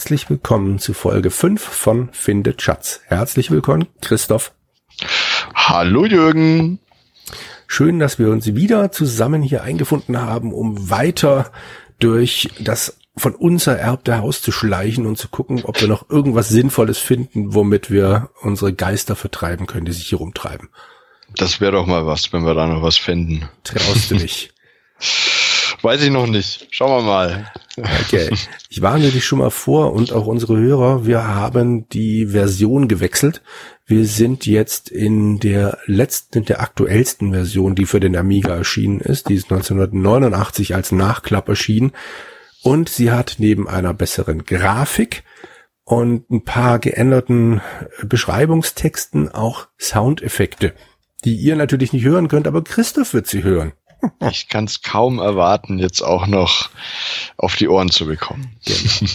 Herzlich willkommen zu Folge 5 von Findet Schatz. Herzlich willkommen, Christoph. Hallo, Jürgen. Schön, dass wir uns wieder zusammen hier eingefunden haben, um weiter durch das von uns ererbte Haus zu schleichen und zu gucken, ob wir noch irgendwas Sinnvolles finden, womit wir unsere Geister vertreiben können, die sich hier rumtreiben. Das wäre doch mal was, wenn wir da noch was finden. Traust du nicht? Weiß ich noch nicht. Schauen wir mal. Okay. Ich warne dich schon mal vor und auch unsere Hörer, wir haben die Version gewechselt. Wir sind jetzt in der letzten, der aktuellsten Version, die für den Amiga erschienen ist. Die ist 1989 als Nachklapp erschienen. Und sie hat neben einer besseren Grafik und ein paar geänderten Beschreibungstexten auch Soundeffekte, die ihr natürlich nicht hören könnt, aber Christoph wird sie hören. Ich kann es kaum erwarten, jetzt auch noch auf die Ohren zu bekommen. Genau.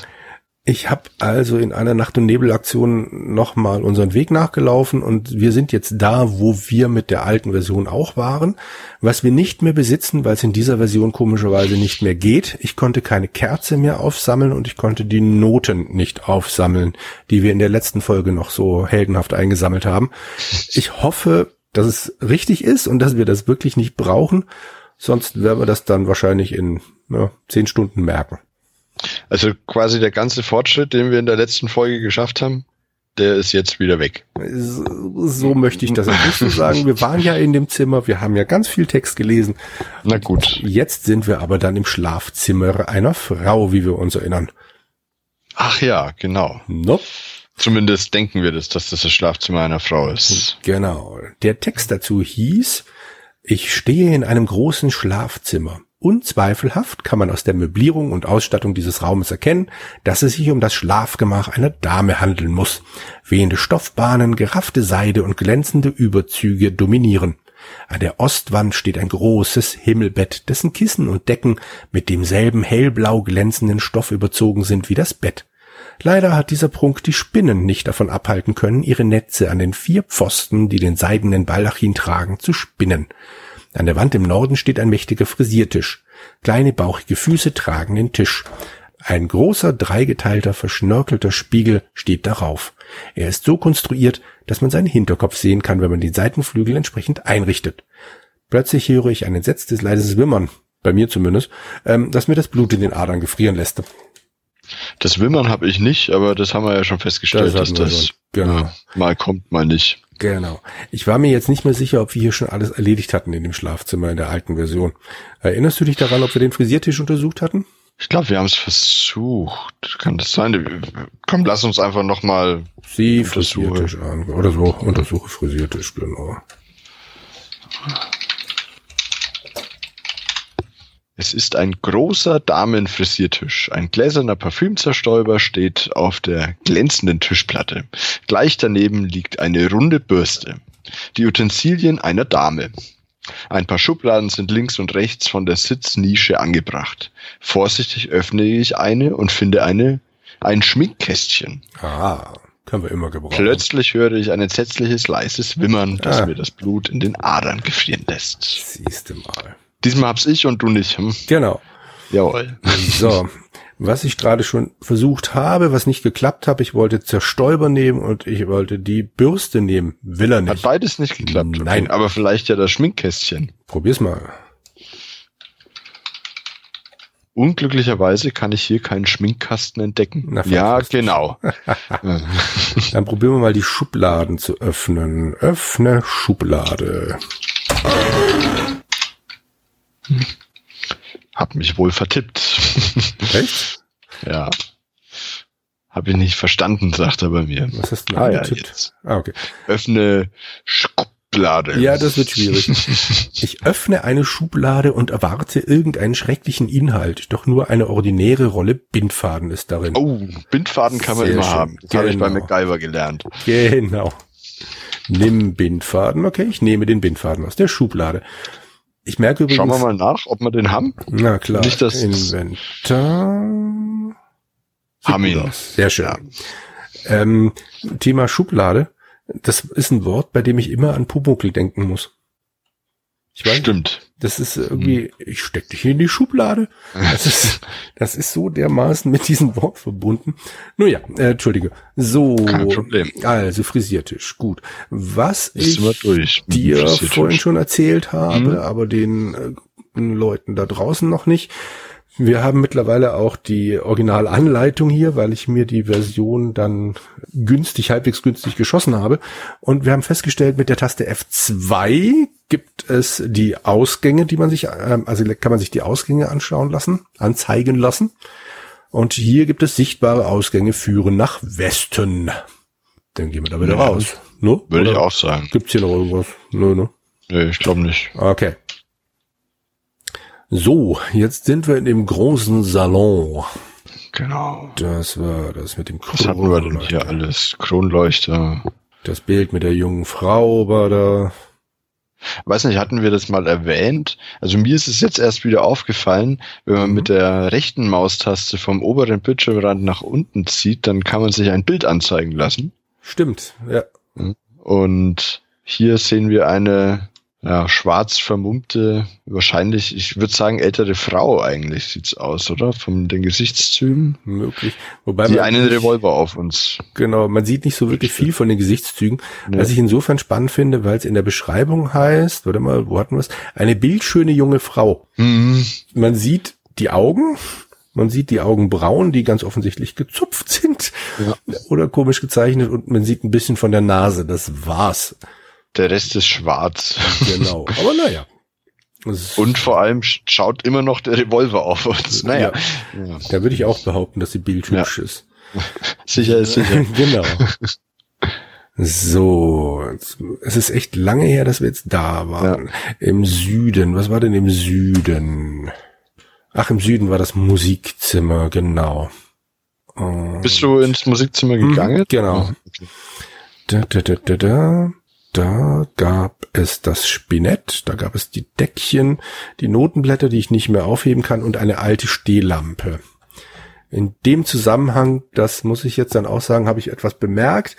Ich habe also in einer Nacht- und Nebelaktion nochmal unseren Weg nachgelaufen und wir sind jetzt da, wo wir mit der alten Version auch waren. Was wir nicht mehr besitzen, weil es in dieser Version komischerweise nicht mehr geht. Ich konnte keine Kerze mehr aufsammeln und ich konnte die Noten nicht aufsammeln, die wir in der letzten Folge noch so heldenhaft eingesammelt haben. Ich hoffe, dass es richtig ist und dass wir das wirklich nicht brauchen. Sonst werden wir das dann wahrscheinlich in ja, zehn Stunden merken. Also quasi der ganze Fortschritt, den wir in der letzten Folge geschafft haben, der ist jetzt wieder weg. So möchte ich das nicht so sagen. Wir waren ja in dem Zimmer, wir haben ja ganz viel Text gelesen. Na gut. Jetzt sind wir aber dann im Schlafzimmer einer Frau, wie wir uns erinnern. Ach ja, genau. Nope. Zumindest denken wir das, dass das das Schlafzimmer einer Frau ist. Genau. Der Text dazu hieß, ich stehe in einem großen Schlafzimmer. Unzweifelhaft kann man aus der Möblierung und Ausstattung dieses Raumes erkennen, dass es sich um das Schlafgemach einer Dame handeln muss. Wehende Stoffbahnen, geraffte Seide und glänzende Überzüge dominieren. An der Ostwand steht ein großes Himmelbett, dessen Kissen und Decken mit demselben hellblau glänzenden Stoff überzogen sind wie das Bett. Leider hat dieser Prunk die Spinnen nicht davon abhalten können, ihre Netze an den vier Pfosten, die den seidenen Baldachin tragen, zu spinnen. An der Wand im Norden steht ein mächtiger Frisiertisch. Kleine bauchige Füße tragen den Tisch. Ein großer, dreigeteilter, verschnörkelter Spiegel steht darauf. Er ist so konstruiert, dass man seinen Hinterkopf sehen kann, wenn man die Seitenflügel entsprechend einrichtet. Plötzlich höre ich ein entsetztes, leises Wimmern, bei mir zumindest, ähm, das mir das Blut in den Adern gefrieren lässt. Das Wimmern habe ich nicht, aber das haben wir ja schon festgestellt, das dass das genau. mal kommt, mal nicht. Genau. Ich war mir jetzt nicht mehr sicher, ob wir hier schon alles erledigt hatten in dem Schlafzimmer in der alten Version. Erinnerst du dich daran, ob wir den Frisiertisch untersucht hatten? Ich glaube, wir haben es versucht. Kann das sein? Komm, lass uns einfach nochmal Sie Frisiertisch an. Oder so, untersuche Frisiertisch, genau. Es ist ein großer Damenfrisiertisch. Ein gläserner Parfümzerstäuber steht auf der glänzenden Tischplatte. Gleich daneben liegt eine runde Bürste. Die Utensilien einer Dame. Ein paar Schubladen sind links und rechts von der Sitznische angebracht. Vorsichtig öffne ich eine und finde eine, ein Schminkkästchen. Ah, können wir immer gebrauchen. Plötzlich höre ich ein entsetzliches, leises Wimmern, das ah. mir das Blut in den Adern gefrieren lässt. Siehste mal. Diesmal hab's ich und du nicht. Hm? Genau. Jawohl. So, was ich gerade schon versucht habe, was nicht geklappt hat, ich wollte Zerstäuber nehmen und ich wollte die Bürste nehmen. Will er nicht. Hat beides nicht geklappt. Nein. Okay. Aber vielleicht ja das Schminkkästchen. Probier's mal. Unglücklicherweise kann ich hier keinen Schminkkasten entdecken. Na, ja, genau. Dann probieren wir mal die Schubladen zu öffnen. Öffne Schublade. Hab mich wohl vertippt. Echt? ja. Hab ich nicht verstanden, sagt er bei mir. Was hast du ah, ja, jetzt. Ah, okay. Öffne Schublade. Ja, das wird schwierig. ich öffne eine Schublade und erwarte irgendeinen schrecklichen Inhalt, doch nur eine ordinäre Rolle Bindfaden ist darin. Oh, Bindfaden kann man Sehr immer schön. haben. Das genau. habe ich bei genau. MacGyver gelernt. Genau. Nimm Bindfaden. Okay, ich nehme den Bindfaden aus der Schublade. Ich merke übrigens. Schauen wir mal nach, ob wir den haben. Na klar. Nicht das Inventar. Haben ihn. Sehr schön. Ja. Ähm, Thema Schublade. Das ist ein Wort, bei dem ich immer an Pumuckl denken muss. Ich weiß, Stimmt. Das ist irgendwie, ich steck dich in die Schublade. Das ist, das ist so dermaßen mit diesem Wort verbunden. Nun ja, äh, entschuldige. So, Kein Problem. also Frisiertisch, gut. Was Ist ich dir vorhin schon erzählt habe, Mhm. aber den äh, Leuten da draußen noch nicht. Wir haben mittlerweile auch die Originalanleitung hier, weil ich mir die Version dann günstig, halbwegs günstig geschossen habe. Und wir haben festgestellt, mit der Taste F2 gibt es die Ausgänge, die man sich, ähm, also kann man sich die Ausgänge anschauen lassen, anzeigen lassen. Und hier gibt es sichtbare Ausgänge führen nach Westen. Dann gehen wir da wieder Ja. raus. Ne? Würde ich Oder auch sagen. Gibt's hier noch irgendwas? Nö, ne? Nee, ich glaube nicht. Okay. So, jetzt sind wir in dem großen Salon. Genau. Das war das mit dem Was hatten wir denn hier alles? Kronleuchter. Das Bild mit der jungen Frau war da. Weiß nicht, hatten wir das mal erwähnt? Also mir ist es jetzt erst wieder aufgefallen, wenn man Mhm. mit der rechten Maustaste vom oberen Bildschirmrand nach unten zieht, dann kann man sich ein Bild anzeigen lassen. Stimmt, ja. Und hier sehen wir eine ja, schwarz vermummte, wahrscheinlich, ich würde sagen, ältere Frau eigentlich sieht's aus, oder? Von den Gesichtszügen. Möglich. Wobei Die einen Revolver auf uns. Genau, man sieht nicht so wirklich viel von den Gesichtszügen, Nee. was ich insofern spannend finde, weil es in der Beschreibung heißt, warte mal, wo hatten wir es? Eine bildschöne junge Frau. Mhm. Man sieht die Augen, man sieht die Augenbrauen, die ganz offensichtlich gezupft sind Ja. oder komisch gezeichnet und man sieht ein bisschen von der Nase, das war's. Der Rest ist schwarz. Genau, aber naja. Und vor allem sch- schaut immer noch der Revolver auf uns. Naja. Ja. Da würde ich auch behaupten, dass sie bildhübsch ist. Sicher ist sicher. genau. So, es ist echt lange her, dass wir jetzt da waren. Im Süden, was war denn im Süden? Ach, im Süden war das Musikzimmer, genau. Äh, Bist du ins Musikzimmer gegangen? Mhm, genau. Okay. Da, da, da, da, da. Da gab es das Spinett, da gab es die Deckchen, die Notenblätter, die ich nicht mehr aufheben kann und eine alte Stehlampe. In dem Zusammenhang, das muss ich jetzt dann auch sagen, habe ich etwas bemerkt.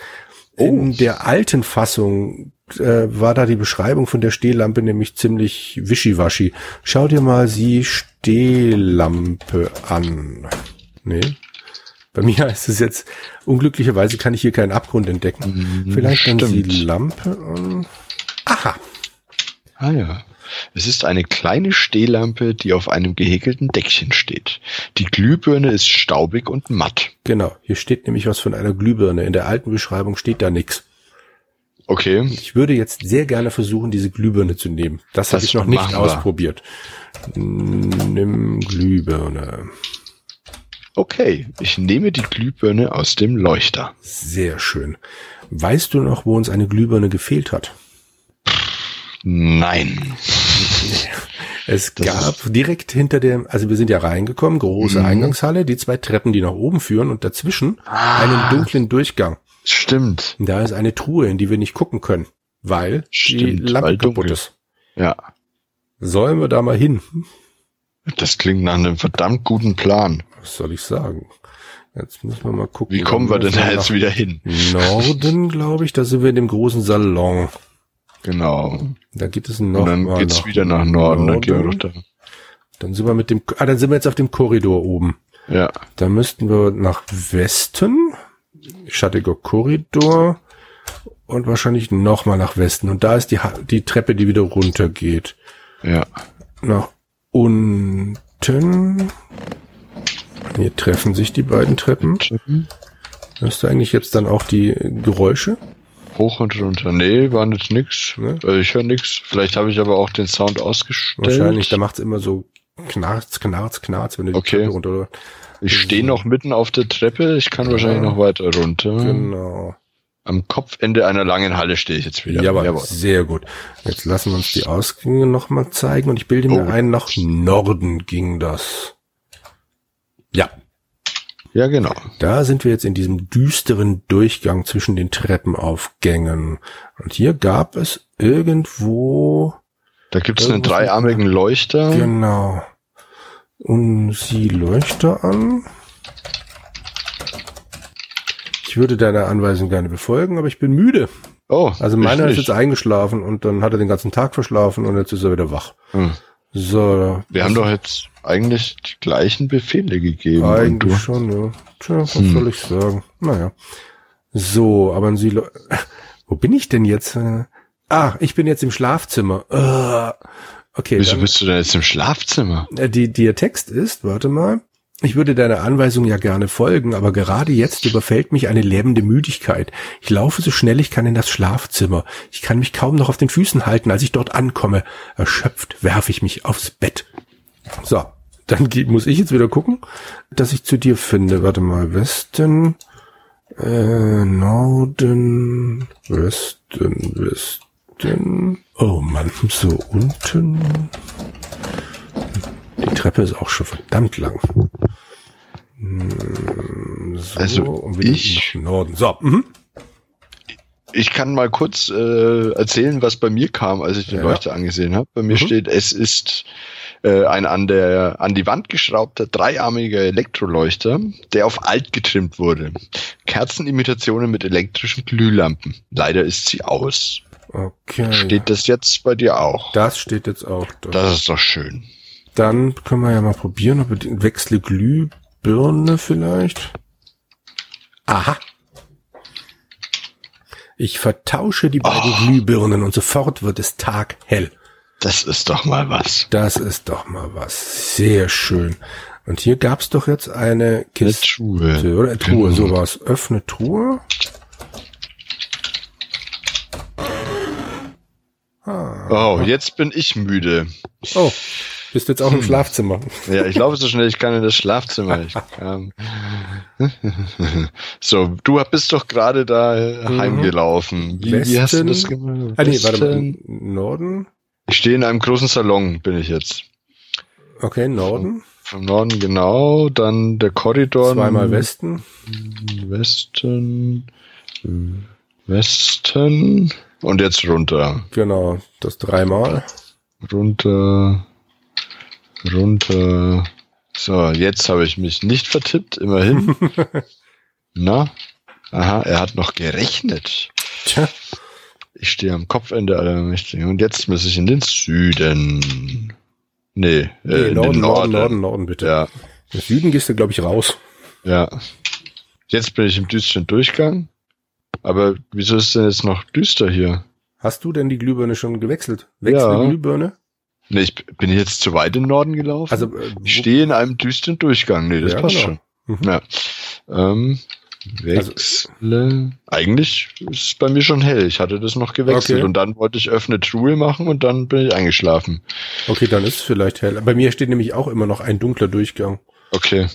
In der alten Fassung äh, war da die Beschreibung von der Stehlampe nämlich ziemlich wischiwaschi. Schau dir mal die Stehlampe an. Nee. Bei mir heißt es jetzt, unglücklicherweise kann ich hier keinen Abgrund entdecken. Mhm, Vielleicht dann die stimmt. Lampe an. Aha. Ah ja. Es ist eine kleine Stehlampe, die auf einem gehäkelten Deckchen steht. Die Glühbirne ist staubig und matt. Genau. Hier steht nämlich was von einer Glühbirne. In der alten Beschreibung steht da nichts. Okay. Ich würde jetzt sehr gerne versuchen, diese Glühbirne zu nehmen. Das, habe Das ich noch nicht ausprobiert. Nimm Glühbirne. Okay. Ich nehme die Glühbirne aus dem Leuchter. Sehr schön. Weißt du noch, wo uns eine Glühbirne gefehlt hat? Nein. Es Das gab direkt hinter dem, also wir sind ja reingekommen, große Mhm. Eingangshalle, die zwei Treppen, die nach oben führen und dazwischen einen dunklen Durchgang. Stimmt. Da ist eine Truhe, in die wir nicht gucken können, weil die Stimmt, Lampe weil kaputt ist. Ja. Sollen wir da mal hin? Das klingt nach einem verdammt guten Plan. Was soll ich sagen? Jetzt müssen wir mal gucken. Wie kommen wir denn da jetzt wieder hin? Norden, glaube ich, da sind wir in dem großen Salon. Genau. Da geht es noch Und dann geht's wieder nach Norden. Dann gehen wir doch da. Dann sind wir mit dem, ah, dann sind wir jetzt auf dem Korridor oben. Ja. Da müssten wir nach Westen, schattiger Korridor und wahrscheinlich nochmal nach Westen. Und da ist die, die Treppe, die wieder runter geht. Ja. Nach unten. Hier treffen sich die beiden Treppen. Hörst du eigentlich jetzt dann auch die Geräusche? Hoch und runter. Nee, war jetzt nix. Ne? Also ich höre nix. Vielleicht habe ich aber auch den Sound ausgestellt. Wahrscheinlich, da macht's immer so knarz, knarz, knarz, wenn du die Okay. Treppe runter. Ich stehe noch mitten auf der Treppe. Ich kann wahrscheinlich noch weiter runter. Genau. Am Kopfende einer langen Halle stehe ich jetzt wieder. Jawohl, sehr gut. Jetzt lassen wir uns die Ausgänge nochmal zeigen und ich bilde mir Oh. ein, nach Norden ging das. Ja, Ja, genau. da sind wir jetzt in diesem düsteren Durchgang zwischen den Treppenaufgängen. Und hier gab es irgendwo, Da gibt's einen Irgendwo- dreiarmigen Leuchter. genau, und sie Leuchter an. Ich würde deiner Anweisung gerne befolgen, aber ich bin müde. Oh, Also meiner ist jetzt eingeschlafen und dann hat er den ganzen Tag verschlafen und jetzt ist er wieder wach. Hm. So. Wir haben doch jetzt eigentlich die gleichen Befehle gegeben. Eigentlich schon, ja. Tja, was Hm. soll ich sagen? Naja. So, aber Sie, wo bin ich denn jetzt? Äh, Ah, ich bin jetzt im Schlafzimmer. Äh, Okay, Wieso dann, bist du denn jetzt im Schlafzimmer? äh, die, der Text ist, warte mal. Ich würde deiner Anweisung ja gerne folgen, aber gerade jetzt überfällt mich eine lähmende Müdigkeit. Ich laufe so schnell ich kann in das Schlafzimmer. Ich kann mich kaum noch auf den Füßen halten, als ich dort ankomme. Erschöpft werfe ich mich aufs Bett. So, dann muss ich jetzt wieder gucken, dass ich zu dir finde. Warte mal, Westen, äh, Norden, Westen, Westen. Oh Mann, so unten. Die Treppe ist auch schon verdammt lang. Hm, So, Also, ich- Norden. So, mhm. Ich kann mal kurz äh, erzählen, was bei mir kam, als ich den Ja. Leuchter angesehen habe. Bei mir Mhm. steht, es ist äh, ein an der an die Wand geschraubter dreiarmiger Elektroleuchter, der auf alt getrimmt wurde. Kerzenimitationen mit elektrischen Glühlampen. Leider ist sie aus. okay. Steht das jetzt bei dir auch? das steht jetzt auch da. Das ist doch schön. Dann können wir ja mal probieren, ob wir den wechsle Glühbirne vielleicht. Aha. Ich vertausche die beiden Oh. Glühbirnen und sofort wird es taghell. Das ist doch mal was. Das ist doch mal was. Sehr schön. Und hier gab's doch jetzt eine Eine Kiste, Truhe. oder? Truhe, Genau. sowas. Öffne Truhe. Ah. Oh, jetzt bin ich müde. Oh, bist jetzt auch im Schlafzimmer. Ja, ich laufe so schnell, ich kann in das Schlafzimmer. Ich, ähm, so, du bist doch gerade da Mhm. heimgelaufen. Wie, wie hast du Westen- das gemacht? Ah, nee, warte mal. Westen- Norden? Ich stehe in einem großen Salon, bin ich jetzt. Okay, Norden. Vom Norden genau, dann der Korridor. Zweimal Westen. Westen. Westen. Und jetzt runter. Genau, das dreimal. Runter. Runter. So, jetzt habe ich mich nicht vertippt, immerhin. Na? Aha, er hat noch gerechnet. Tja, Ich stehe am Kopfende aller Mächtigen. Und jetzt muss ich in den Süden. Nee, äh, nee, in Norden, den Norden, Norden. Norden, Norden, bitte. Ja, Im Süden gehst du, glaube ich, raus. ja. Jetzt bin ich im düsteren Durchgang. Aber wieso ist denn jetzt noch düster hier? Hast du denn die Glühbirne schon gewechselt? Wechsel Ja. Glühbirne? Nee, ich bin jetzt zu weit im Norden gelaufen. Also, äh, ich stehe in einem düsteren Durchgang. Nee, das Ja, passt genau. schon. Mhm. Ja. Ähm, Also- wechsle. Eigentlich ist es bei mir schon hell. Ich hatte das noch gewechselt Okay. und dann wollte ich öffne Truhe machen und dann bin ich eingeschlafen. Okay, dann ist es vielleicht hell. Bei mir steht nämlich auch immer noch ein dunkler Durchgang. Okay.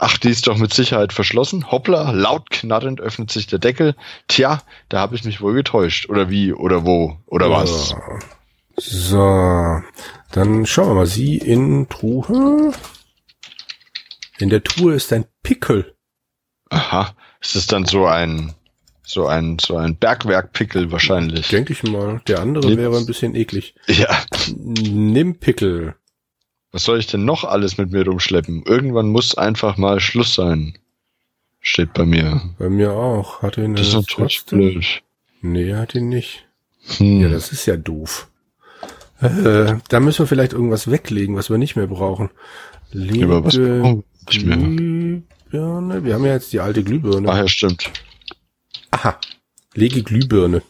Ach, die ist doch mit Sicherheit verschlossen. Hoppla, laut knarrend öffnet sich der Deckel. Tja, da habe ich mich wohl getäuscht. Oder wie, oder wo, oder was? So, dann schauen wir mal. Sie in Truhe. In der Truhe ist ein Pickel. Aha. Ist das dann so ein, so ein, so ein Bergwerkpickel wahrscheinlich? Denke ich mal. Der andere Nee. wäre ein bisschen eklig. Ja. Nimm Pickel. Was soll ich denn noch alles mit mir rumschleppen? Irgendwann muss einfach mal Schluss sein. Steht bei mir. Bei mir auch. Hat ihn Das ist natürlich blöd. Nee, hat ihn nicht. Hm. Ja, das ist ja doof. Äh, da müssen wir vielleicht irgendwas weglegen, was wir nicht mehr brauchen. Lege Aber was brauchen wir nicht mehr? Glühbirne. Wir haben ja jetzt die alte Glühbirne. Ach ja, stimmt. Aha. Lege Glühbirne.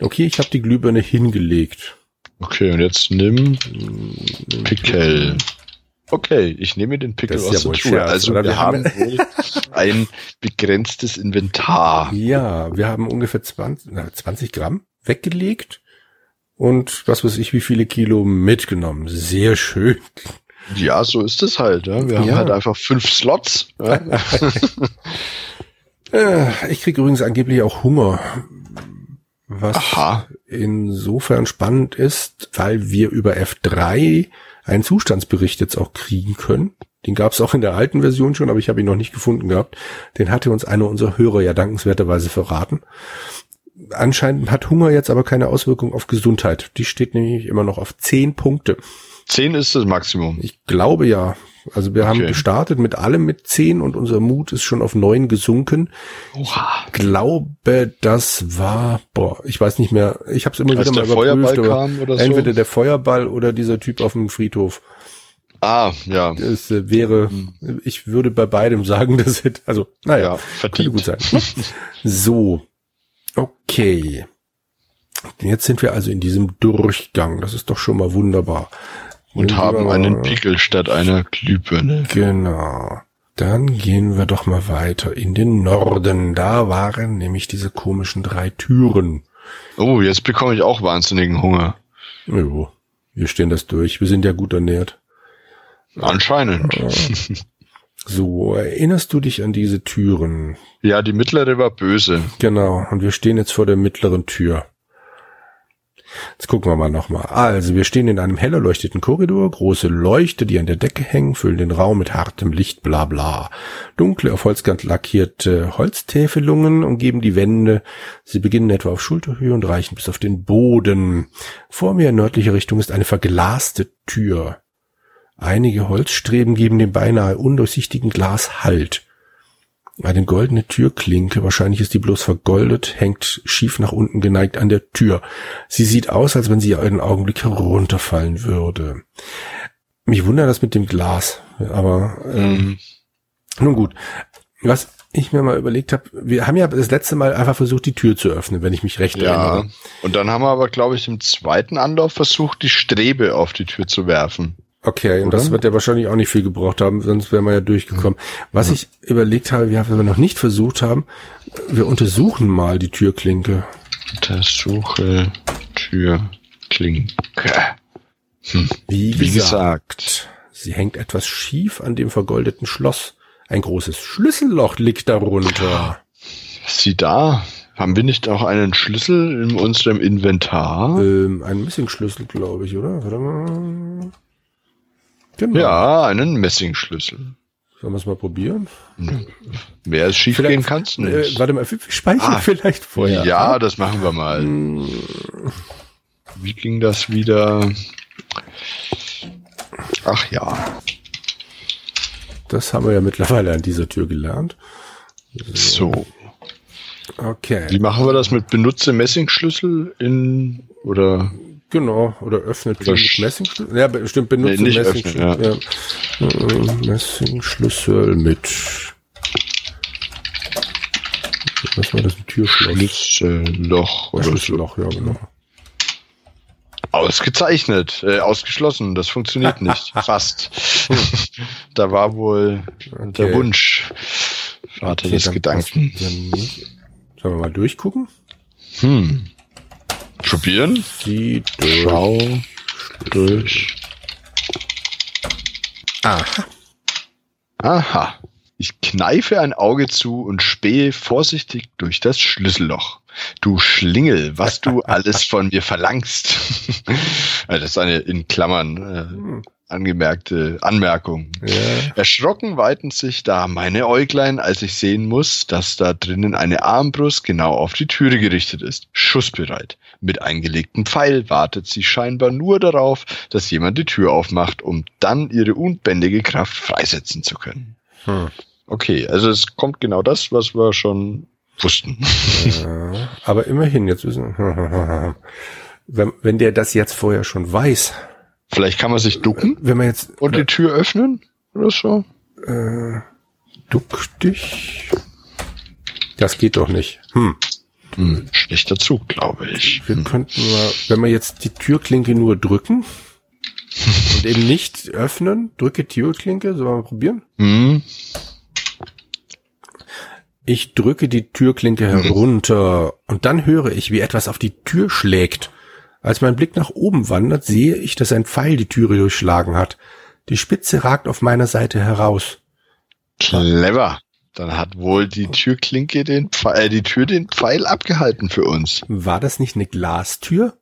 Okay, ich habe die Glühbirne hingelegt. Okay, und jetzt nimm Pickel. Okay, ich nehme den Pickel aus ja der Truhe. Also wir Wir haben haben- wohl ein begrenztes Inventar. Ja, wir haben ungefähr 20, na, 20 Gramm weggelegt und was weiß ich, wie viele Kilo mitgenommen. Sehr schön. Ja, so ist es halt. Ja. Wir haben Ja. halt einfach fünf Slots. Ja. Äh, ich kriege übrigens angeblich auch Hunger. Was Aha. insofern spannend ist, weil wir über F3 einen Zustandsbericht jetzt auch kriegen können. Den gab es auch in der alten Version schon, aber ich habe ihn noch nicht gefunden gehabt. Den hatte uns einer unserer Hörer ja dankenswerterweise verraten. Anscheinend hat Hunger jetzt aber keine Auswirkung auf Gesundheit. Die steht nämlich immer noch auf 10 Punkte. Zehn ist das Maximum. Ich glaube ja. Also wir haben Okay. gestartet mit allem mit zehn und unser Mut ist schon auf neun gesunken. Oha. Glaube, das war, boah, ich weiß nicht mehr, ich habe es immer Als wieder mal Feuerball überprüft, kam oder so? entweder der Feuerball oder dieser Typ auf dem Friedhof. Ah, ja. Es äh, wäre, ich würde bei beidem sagen, das hätte, also, naja, Ja, könnte gut verdient. sein. so, okay. Jetzt sind wir also in diesem Durchgang. Das ist doch schon mal wunderbar. Und haben wir einen Pickel statt einer Glühbirne. Genau. Dann gehen wir doch mal weiter in den Norden. Da waren nämlich diese komischen drei Türen. Oh, jetzt bekomme ich auch wahnsinnigen Hunger. Jo, wir stehen das durch. Wir sind ja gut ernährt. Anscheinend. So, erinnerst du dich an diese Türen? Ja, die mittlere war böse. Genau. Und wir stehen jetzt vor der mittleren Tür. Jetzt gucken wir mal nochmal. Also, wir stehen in einem hell erleuchteten Korridor. Große Leuchte, die an der Decke hängen, füllen den Raum mit hartem Licht, bla bla. Dunkle, auf Holzkant lackierte Holztäfelungen umgeben die Wände. Sie beginnen etwa auf Schulterhöhe und reichen bis auf den Boden. Vor mir in nördlicher Richtung ist eine verglaste Tür. Einige Holzstreben geben dem beinahe undurchsichtigen Glas Halt. Eine goldene Türklinke, wahrscheinlich ist die bloß vergoldet, hängt schief nach unten geneigt an der Tür. Sie sieht aus, als wenn sie einen Augenblick herunterfallen würde. Mich wundert das mit dem Glas, aber ähm, Mhm. nun gut. Was ich mir mal überlegt habe, wir haben ja das letzte Mal einfach versucht, die Tür zu öffnen, wenn ich mich recht Ja. erinnere. Und dann haben wir aber, glaube ich, im zweiten Anlauf versucht, die Strebe auf die Tür zu werfen. Okay, und Oder? das wird ja wahrscheinlich auch nicht viel gebraucht haben, sonst wären wir ja durchgekommen. Was ich überlegt habe, wir haben noch nicht versucht haben, wir untersuchen mal die Türklinke. Untersuche Türklinke. Wie, Wie gesagt, gesagt. sie hängt etwas schief an dem vergoldeten Schloss. Ein großes Schlüsselloch liegt darunter. Sieh da. Haben wir nicht auch einen Schlüssel in unserem Inventar? Ähm, ein Messingschlüssel, glaube ich, oder? Warte mal. Genau. Ja, einen Messingschlüssel. Sollen wir es mal probieren? Mehr es schief Vielleicht- gehen kann's Äh, nicht. warte mal, wir speichern Ah, vielleicht vorher. ja, ab. das machen wir mal. Hm, Wie ging das wieder? Ach ja, Das haben wir ja mittlerweile an dieser Tür gelernt. so. Okay. Wie machen wir das mit benutze Messingschlüssel in oder Genau, oder öffnet Oder mit sch- Messingschlüssel. Ja, bestimmt benutzt Nee, Messingschlüssel. Ja. Äh, Messingschlüssel mit. Was war das? Ein Türschloss? Schlüsselloch oder so? Schlüsselloch, ja, genau. Ausgezeichnet, äh, ausgeschlossen, das funktioniert nicht. Fast. da war wohl der Okay. Wunsch. Vater Okay, des Gedanken. ja. Sollen wir mal durchgucken? Hm. Probieren? Die Schau durch. Aha. Aha. Ich kneife ein Auge zu und spähe vorsichtig durch das Schlüsselloch. Du Schlingel, was du alles von mir verlangst. Das ist eine in Klammern äh, angemerkte Anmerkung. Ja. Erschrocken weiten sich da meine Äuglein, als ich sehen muss, dass da drinnen eine Armbrust genau auf die Türe gerichtet ist. Schussbereit. Mit eingelegtem Pfeil wartet sie scheinbar nur darauf, dass jemand die Tür aufmacht, um dann ihre unbändige Kraft freisetzen zu können. Hm. Okay, also es kommt genau das, was wir schon wussten. Ja, aber immerhin, jetzt wissen wenn, wenn der das jetzt vorher schon weiß, Vielleicht kann man sich ducken wenn man jetzt und die Tür öffnen oder so. äh, duck dich. Das geht doch nicht. Hm. Hm, schlechter Zug, glaube ich. Wir Hm. könnten mal, wenn wir jetzt die Türklinke nur drücken und eben nicht öffnen, drücke Türklinke, sollen wir mal probieren? Hm. Ich drücke die Türklinke herunter und dann höre ich, wie etwas auf die Tür schlägt. Als mein Blick nach oben wandert, sehe ich, dass ein Pfeil die Türe durchschlagen hat. Die Spitze ragt auf meiner Seite heraus. Clever. Dann hat wohl die Türklinke den Pfeil, äh, die Tür den Pfeil abgehalten für uns. War das nicht eine Glastür?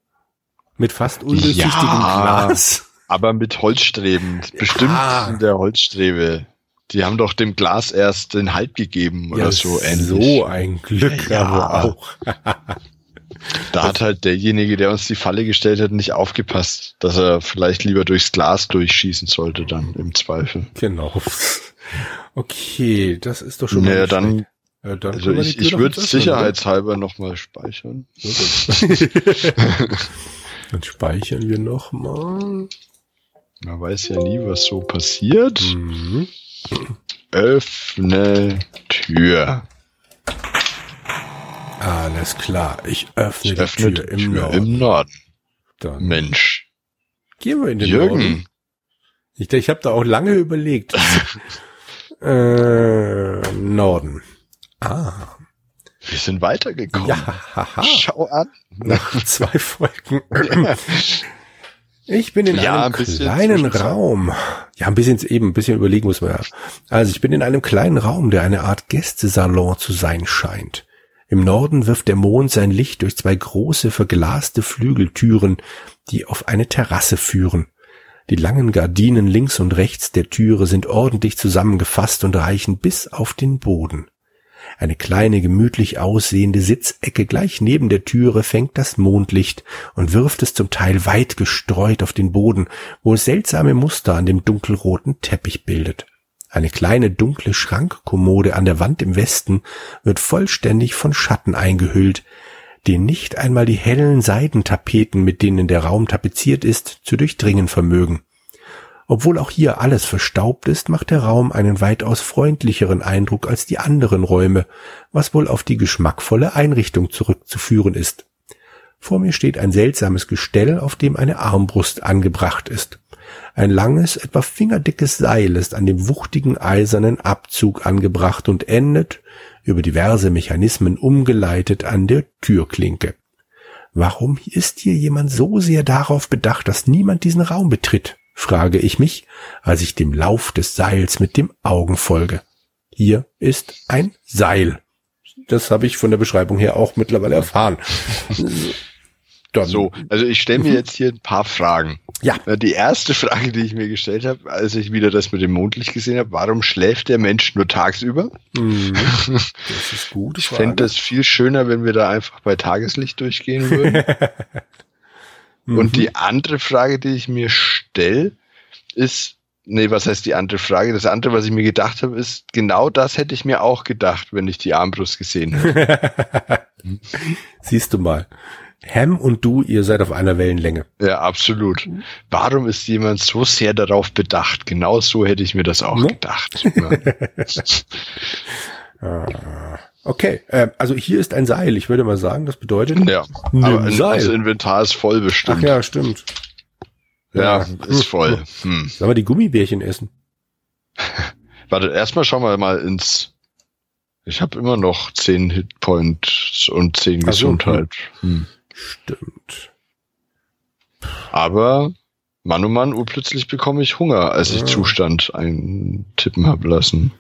Mit fast undurchsichtigem Ja. Glas? Aber mit Holzstreben. Bestimmt Ja. in der Holzstrebe. Die haben doch dem Glas erst den Halt gegeben oder so ähnlich. So ein Glück Ja. aber auch. Da hat halt derjenige, der uns die Falle gestellt hat, nicht aufgepasst, dass er vielleicht lieber durchs Glas durchschießen sollte dann im Zweifel. Genau. Okay, das ist doch schon naja, mal dann, ja, dann also ich, ich würde sicherheitshalber nochmal speichern. dann speichern wir nochmal. Man weiß ja nie, was so passiert. Mhm. Öffne Tür. Alles klar, ich öffne, ich öffne die Tür, im, Tür Norden. im Norden. Dann Mensch. Gehen wir in den Jürgen. Norden. Ich, ich habe da auch lange überlegt. äh, Norden. Ah. Wir sind weitergekommen. Ja, haha. Schau an. Nach zwei Folgen. Ich bin in ja, einem ein kleinen Raum. Ja, ein bisschen eben, ein bisschen überlegen muss man ja. Also ich bin in einem kleinen Raum, der eine Art Gästesalon zu sein scheint. Im Norden wirft der Mond sein Licht durch zwei große verglaste Flügeltüren, die auf eine Terrasse führen. Die langen Gardinen links und rechts der Türe sind ordentlich zusammengefasst und reichen bis auf den Boden. Eine kleine, gemütlich aussehende Sitzecke gleich neben der Türe fängt das Mondlicht und wirft es zum Teil weit gestreut auf den Boden, wo es seltsame Muster an dem dunkelroten Teppich bildet. Eine kleine dunkle Schrankkommode an der Wand im Westen wird vollständig von Schatten eingehüllt, die nicht einmal die hellen Seidentapeten, mit denen der Raum tapeziert ist, zu durchdringen vermögen. Obwohl auch hier alles verstaubt ist, macht der Raum einen weitaus freundlicheren Eindruck als die anderen Räume, was wohl auf die geschmackvolle Einrichtung zurückzuführen ist. Vor mir steht ein seltsames Gestell, auf dem eine Armbrust angebracht ist. Ein langes, etwa fingerdickes Seil ist an dem wuchtigen eisernen Abzug angebracht und endet, über diverse Mechanismen umgeleitet, an der Türklinke. Warum ist hier jemand so sehr darauf bedacht, dass niemand diesen Raum betritt? frage ich mich, als ich dem Lauf des Seils mit dem Augen folge. Hier ist ein Seil. Das habe ich von der Beschreibung her auch mittlerweile erfahren. Dann. So, also ich stelle mir jetzt hier ein paar Fragen. Ja. Die erste Frage, die ich mir gestellt habe, als ich wieder das mit dem Mondlicht gesehen habe, warum schläft der Mensch nur tagsüber? Mhm. Das ist gut. Ich fände das viel schöner, wenn wir da einfach bei Tageslicht durchgehen würden. Mhm. Und die andere Frage, die ich mir stelle, ist, nee, was heißt die andere Frage? Das andere, was ich mir gedacht habe, ist, genau das hätte ich mir auch gedacht, wenn ich die Armbrust gesehen hätte. Siehst du mal. Ham und du, ihr seid auf einer Wellenlänge. Ja, absolut. Warum ist jemand so sehr darauf bedacht? Genau so hätte ich mir das auch ja. gedacht. Ja. Ah. Okay, äh, also hier ist ein Seil. Ich würde mal sagen, das bedeutet. Ja, aber ein, Seil. das Inventar ist voll bestimmt. Ach ja, stimmt. Ja, ja. ist voll. Hm. Sollen wir die Gummibärchen essen? Warte, erstmal schauen wir mal ins. Ich habe immer noch zehn Hitpoints und zehn so, Gesundheit. Hm. Stimmt. Aber Mann oh Mann, urplötzlich bekomme ich Hunger, als ich Zustand eintippen habe lassen.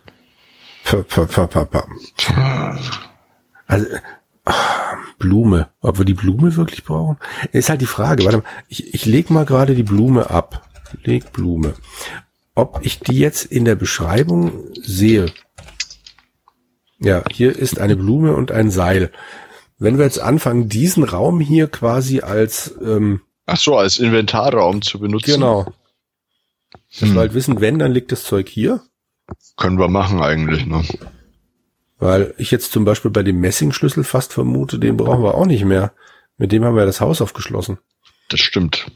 Also, Blume. Ob wir die Blume wirklich brauchen? Ist halt die Frage. Warte mal, ich, ich leg mal gerade die Blume ab. Leg Blume. Ob ich die jetzt in der Beschreibung sehe. Ja, hier ist eine Blume und ein Seil. Wenn wir jetzt anfangen, diesen Raum hier quasi als ähm, Ach so, als Inventarraum zu benutzen. Genau. Dass hm. wir halt wissen, wenn, dann liegt das Zeug hier. Können wir machen eigentlich, ne? Weil ich jetzt zum Beispiel bei dem Messingschlüssel fast vermute, den brauchen wir auch nicht mehr. Mit dem haben wir das Haus aufgeschlossen. Das stimmt.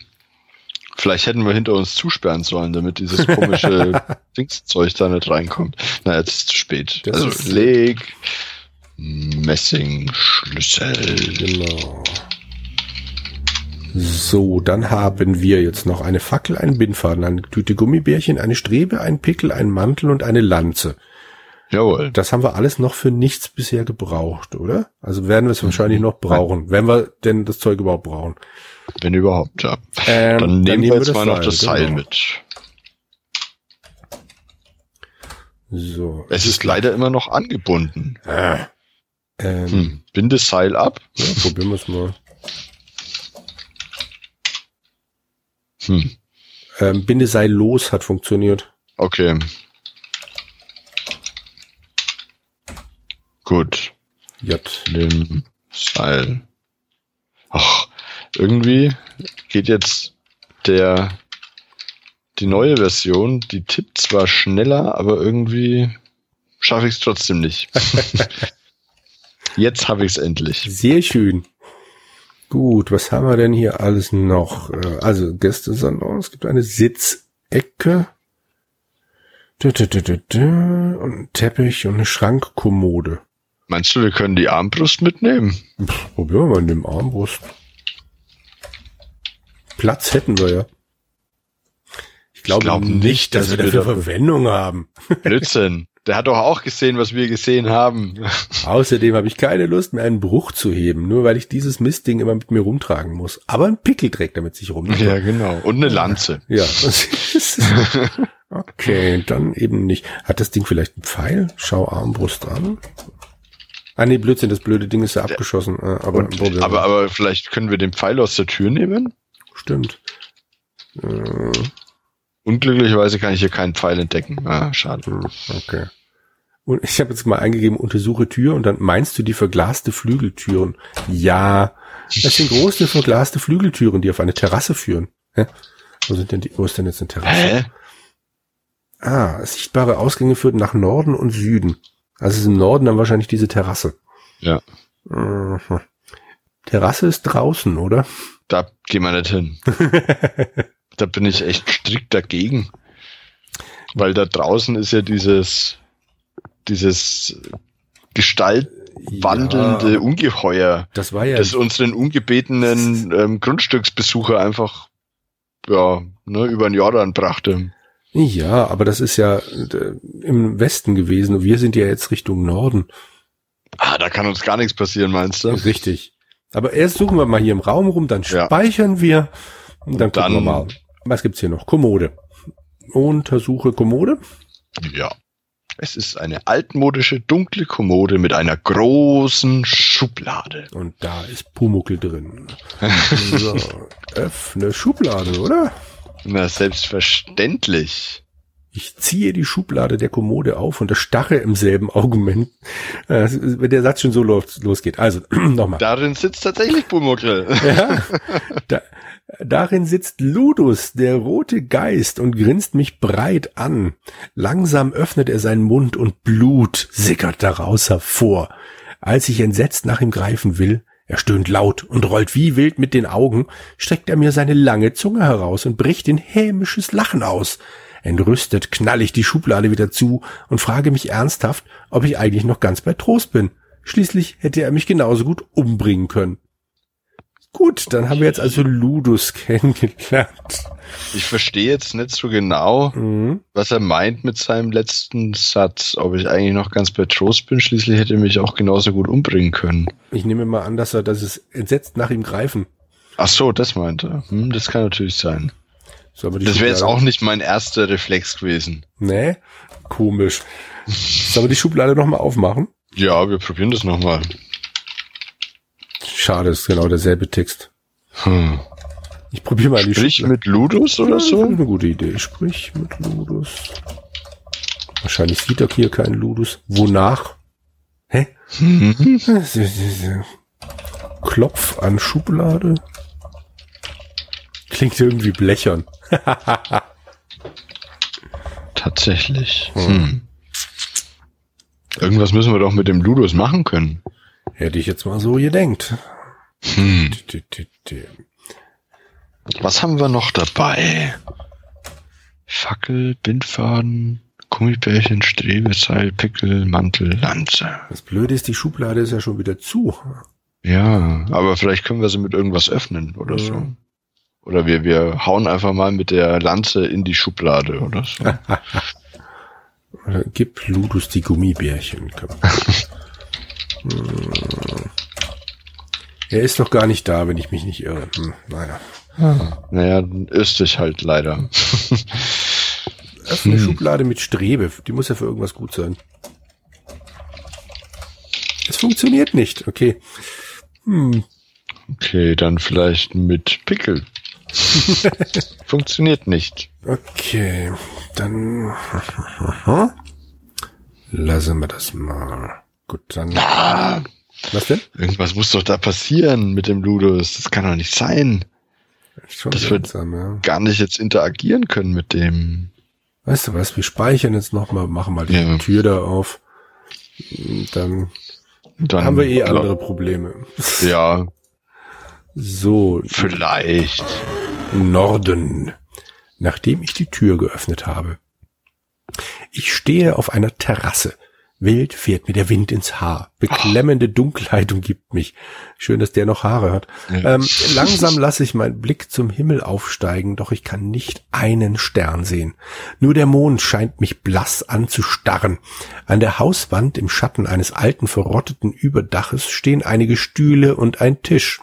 Vielleicht hätten wir hinter uns zusperren sollen, damit dieses komische Dingszeug da nicht reinkommt. Na, jetzt ist es zu spät. Das also leg Messingschlüssel. Genau. So, dann haben wir jetzt noch eine Fackel, einen Bindfaden, eine Tüte Gummibärchen, eine Strebe, ein Pickel, ein Mantel und eine Lanze. Jawohl. Das haben wir alles noch für nichts bisher gebraucht, oder? Also werden wir es wahrscheinlich noch brauchen, wenn wir denn das Zeug überhaupt brauchen. Wenn überhaupt, ja. Ähm, dann, nehmen dann, nehmen wir jetzt mal noch das Seil genau. mit. So. Es ist leider immer noch angebunden. Äh, ähm, hm. Binde Seil ab. Ja, probieren wir es mal. Hm. Ähm, Bindeseil los hat funktioniert. Okay. Gut. J. Nimm Seil Ach, irgendwie geht jetzt der die neue Version, die tippt zwar schneller, aber irgendwie schaffe ich es trotzdem nicht. Jetzt habe ich es endlich. Sehr schön. Gut, was haben wir denn hier alles noch? Äh, also Gästesalon, es gibt eine Sitzecke. Und ein Teppich und eine Schrankkommode. Meinst du, wir können die Armbrust mitnehmen? Pff, probieren wir mal in dem Armbrust. Platz hätten wir ja. Ich glaube, glaub nicht, dass, dass wir dafür da- Verwendung haben. Blödsinn. Der hat doch auch gesehen, was wir gesehen haben. Außerdem habe ich keine Lust mehr, einen Bruch zu heben, nur weil ich dieses Mistding immer mit mir rumtragen muss. Aber ein Pickel trägt er mit sich rum. Ja, genau. Und eine Lanze. Ja. okay, dann eben nicht. Hat das Ding vielleicht einen Pfeil? Schau Armbrust an. Ah nee, Blödsinn, das blöde Ding ist ja abgeschossen. äh, Aber, Und, aber, aber vielleicht können wir den Pfeil aus der Tür nehmen? stimmt. Äh, Unglücklicherweise kann ich hier keinen Pfeil entdecken. Ah, schade. hm, okay. Und ich habe jetzt mal eingegeben, untersuche Tür und dann meinst du die verglaste Flügeltüren. Ja, das sind große verglaste Flügeltüren, die auf eine Terrasse führen. Hä? Wo sind denn die, wo ist denn jetzt eine Terrasse? Hä? Ah, sichtbare Ausgänge führten nach Norden und Süden. Also ist im Norden dann wahrscheinlich diese Terrasse. Ja. Mhm. Terrasse ist draußen, oder? Da gehen wir nicht hin. da bin ich echt strikt dagegen. Weil da draußen ist ja dieses, dieses gestaltwandelnde Ja, Ungeheuer, das war ja, das unseren ungebetenen ähm, Grundstücksbesucher einfach ja, ne, über den Jordan brachte. ja, aber das ist ja äh, im Westen gewesen und wir sind ja jetzt Richtung Norden. Ah, da kann uns gar nichts passieren, meinst du? Richtig. Aber erst suchen wir mal hier im Raum rum, dann Ja. speichern wir und dann, Und dann- gucken wir mal. Was gibt's hier noch? Kommode. Untersuche Kommode. Ja. Es ist eine altmodische, dunkle Kommode mit einer großen Schublade. Und da ist Pumuckel drin. so, öffne Schublade, oder? Na, selbstverständlich. Ich ziehe die Schublade der Kommode auf und erstarre im selben Augenblick, äh, wenn der Satz schon so los, losgeht. Also, nochmal. Darin sitzt tatsächlich Pumuckl. Ja, da, darin sitzt Ludus, der rote Geist, und grinst mich breit an. Langsam öffnet er seinen Mund und Blut sickert daraus hervor. Als ich entsetzt nach ihm greifen will, er stöhnt laut und rollt wie wild mit den Augen, streckt er mir seine lange Zunge heraus und bricht in hämisches Lachen aus. Entrüstet knall ich die Schublade wieder zu und frage mich ernsthaft, ob ich eigentlich noch ganz bei Trost bin. Schließlich hätte er mich genauso gut umbringen können. Gut, dann haben wir jetzt also Ludus kennengelernt. Ich verstehe jetzt nicht so genau, Mhm. was er meint mit seinem letzten Satz. Ob ich eigentlich noch ganz bei Trost bin. Schließlich hätte er mich auch genauso gut umbringen können. Ich nehme mal an, dass er, dass es entsetzt nach ihm greifen. Ach so, das meint er. Hm, das kann natürlich sein. So, Das wäre jetzt auch nicht mein erster Reflex gewesen. Nee, komisch. Sollen wir die Schublade noch mal aufmachen? Ja, wir probieren das nochmal. Schade, ist genau derselbe Text. Hm. Ich probiere mal die Sprich Schublade. mit Ludus oder das ist so? eine gute Idee. Sprich mit Ludus. Wahrscheinlich sieht er hier keinen Ludus. Wonach? Hä? Klopf an Schublade. Klingt irgendwie blechern. Tatsächlich. Hm. Irgendwas müssen wir doch mit dem Ludus machen können. Hätte ich jetzt mal so gedenkt. Hm. Was haben wir noch dabei? Fackel, Bindfaden, Gummibärchen, Strebeseil, Pickel, Mantel, Lanze. Das Blöde ist, die Schublade ist ja schon wieder zu. Ja, aber vielleicht können wir sie mit irgendwas öffnen oder so. Mhm. Oder wir, wir hauen einfach mal mit der Lanze in die Schublade oder so. Oder Gib Ludus die Gummibärchen. Hm. Er ist doch gar nicht da, wenn ich mich nicht irre. Hm, naja. Naja, dann ist es halt leider. Öffne Hm. Schublade mit Strebe. Die muss ja für irgendwas gut sein. Es funktioniert nicht. Okay. Hm. Okay, dann vielleicht mit Pickel. Funktioniert nicht. Okay. Dann lassen wir das mal. Gut, dann. Ah, Was denn? Irgendwas muss doch da passieren mit dem Ludus. Das kann doch nicht sein. Schon Das wird- seltsam, ja. Gar nicht jetzt interagieren können mit dem. Weißt du was, wir speichern jetzt nochmal, machen mal die Ja. Tür da auf. Dann Dann haben wir eh andere Probleme. Ja, So, vielleicht. Norden, nachdem ich die Tür geöffnet habe. Ich stehe auf einer Terrasse. Wild fährt mir der Wind ins Haar. Beklemmende Dunkelheit umgibt mich. Schön, dass der noch Haare hat. Ja. Ähm, langsam lasse ich meinen Blick zum Himmel aufsteigen, doch ich kann nicht einen Stern sehen. Nur der Mond scheint mich blass anzustarren. An der Hauswand im Schatten eines alten verrotteten Überdaches stehen einige Stühle und ein Tisch.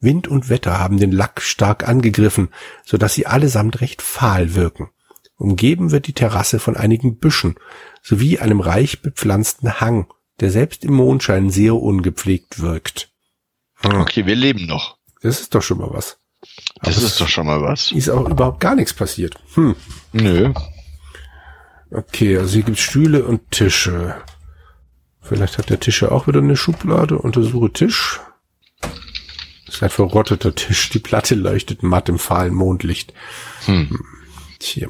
Wind und Wetter haben den Lack stark angegriffen, so dass sie allesamt recht fahl wirken. Umgeben wird die Terrasse von einigen Büschen sowie einem reich bepflanzten Hang, der selbst im Mondschein sehr ungepflegt wirkt. Okay, wir leben noch. Das ist doch schon mal was. Das Aber ist doch schon mal was. ist auch überhaupt gar nichts passiert. Hm. Nö. Okay, also hier gibt's Stühle und Tische. Vielleicht hat der Tisch ja auch wieder eine Schublade. Untersuche Tisch. Das ist ein verrotteter Tisch. Die Platte leuchtet matt im fahlen Mondlicht. Hm. Tja,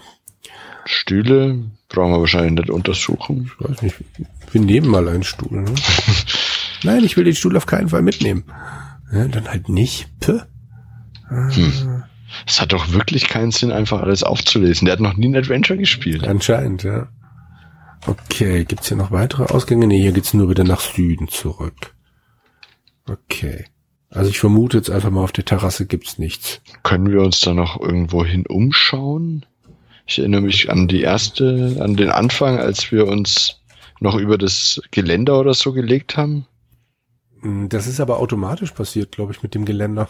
Stühle brauchen wir wahrscheinlich nicht untersuchen. ich weiß nicht. Wir nehmen mal einen Stuhl. Ne? Nein, ich will den Stuhl auf keinen Fall mitnehmen. Ja, dann halt nicht. Puh. Es hat doch wirklich keinen Sinn, einfach alles aufzulesen. Der hat noch nie ein Adventure gespielt. Anscheinend, ja. Okay, gibt's hier noch weitere Ausgänge? Nee, hier geht's nur wieder nach Süden zurück. Okay. Also ich vermute jetzt einfach mal, auf der Terrasse gibt's nichts. Können wir uns da noch irgendwo hin umschauen? Ich erinnere mich an die erste, an den Anfang, als wir uns noch über das Geländer oder so gelegt haben. Hm, Das ist aber automatisch passiert, glaube ich, mit dem Geländer.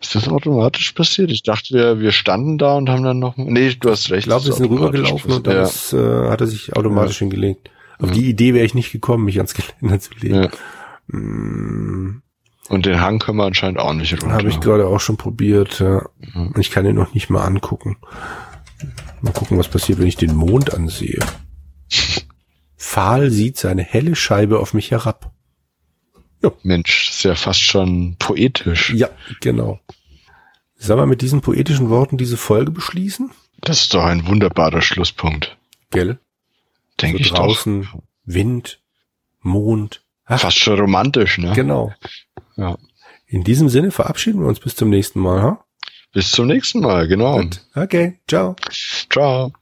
Ist das automatisch passiert? Ich dachte, wir, wir standen da und haben dann noch. Nee, du hast recht. Ich glaube, wir sind rübergelaufen und dann passiert. ist, äh, hat er sich automatisch hingelegt. Auf Ja. die Idee wäre ich nicht gekommen, mich ans Geländer zu legen. ja. Hm, Und den Hang können wir anscheinend auch nicht runter. Habe ich gerade auch schon probiert. Ja. Ich kann ihn noch nicht mal angucken. Mal gucken, was passiert, wenn ich den Mond ansehe. Pfahl sieht seine helle Scheibe auf mich herab. Mensch, das ist ja fast schon poetisch. Ja, genau. Sollen wir mit diesen poetischen Worten diese Folge beschließen? Das ist doch ein wunderbarer Schlusspunkt. Gell? Denke so ich draußen, Wind, Mond. doch. Ach, Fast schon romantisch, ne? genau. Ja. In diesem Sinne verabschieden wir uns bis zum nächsten Mal. Ha? Bis zum nächsten Mal, genau. Gut. Okay, ciao. Ciao.